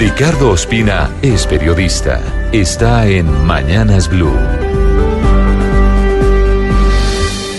Ricardo Ospina es periodista. Está en Mañanas Blue.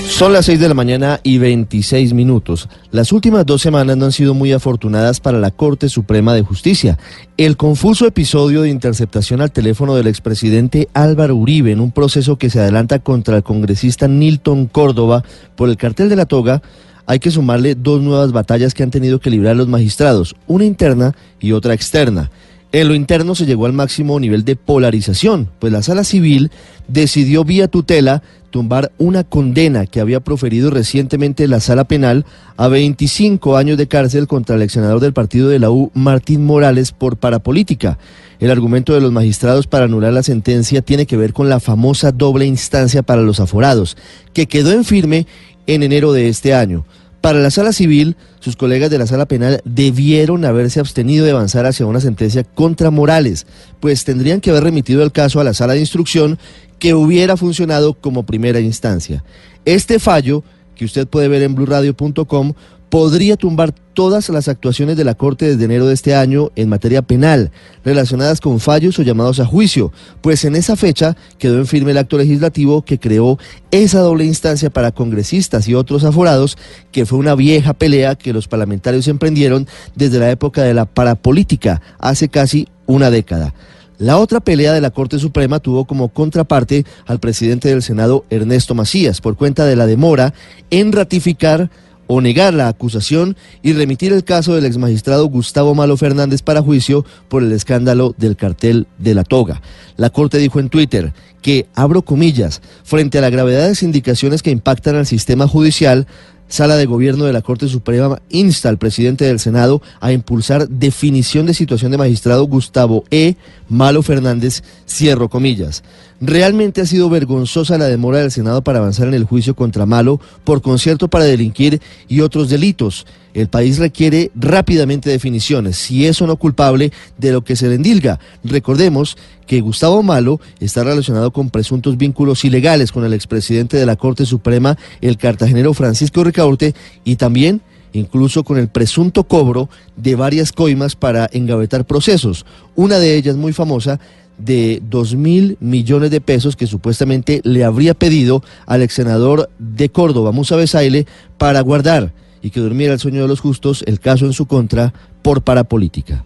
Son las 6 de la mañana y 26 minutos. Las últimas dos semanas no han sido muy afortunadas para la Corte Suprema de Justicia. El confuso episodio de interceptación al teléfono del expresidente Álvaro Uribe en un proceso que se adelanta contra el congresista Nilton Córdoba por el cartel de la toga hay que sumarle dos nuevas batallas que han tenido que librar los magistrados, una interna y otra externa. En lo interno se llegó al máximo nivel de polarización, pues la sala civil decidió vía tutela tumbar una condena que había proferido recientemente la sala penal a 25 años de cárcel contra el ex senador del partido de la U, Martín Morales, por parapolítica. El argumento de los magistrados para anular la sentencia tiene que ver con la famosa doble instancia para los aforados, que quedó en firme en enero de este año. Para la sala civil, sus colegas de la sala penal debieron haberse abstenido de avanzar hacia una sentencia contra Morales, pues tendrían que haber remitido el caso a la sala de instrucción que hubiera funcionado como primera instancia. Este fallo, que usted puede ver en blurradio.com, podría tumbar todas las actuaciones de la Corte desde enero de este año en materia penal, relacionadas con fallos o llamados a juicio, pues en esa fecha quedó en firme el acto legislativo que creó esa doble instancia para congresistas y otros aforados, que fue una vieja pelea que los parlamentarios emprendieron desde la época de la parapolítica, hace casi una década. La otra pelea de la Corte Suprema tuvo como contraparte al presidente del Senado, Ernesto Macías, por cuenta de la demora en ratificar o negar la acusación y remitir el caso del exmagistrado Gustavo Malo Fernández para juicio por el escándalo del cartel de la toga. La Corte dijo en Twitter que, abro comillas, frente a la gravedad de indicaciones que impactan al sistema judicial, Sala de Gobierno de la Corte Suprema insta al presidente del Senado a impulsar definición de situación de magistrado Gustavo E. Malo Fernández, cierro comillas. Realmente ha sido vergonzosa la demora del Senado para avanzar en el juicio contra Malo por concierto para delinquir y otros delitos. El país requiere rápidamente definiciones, si es o no culpable de lo que se le endilga. Recordemos que Gustavo Malo está relacionado con presuntos vínculos ilegales con el expresidente de la Corte Suprema, el cartagenero Francisco Y también incluso con el presunto cobro de varias coimas para engavetar procesos. Una de ellas muy famosa de dos mil millones de pesos que supuestamente le habría pedido al ex senador de Córdoba, Musa Besaile, para guardar y que durmiera el sueño de los justos el caso en su contra por parapolítica.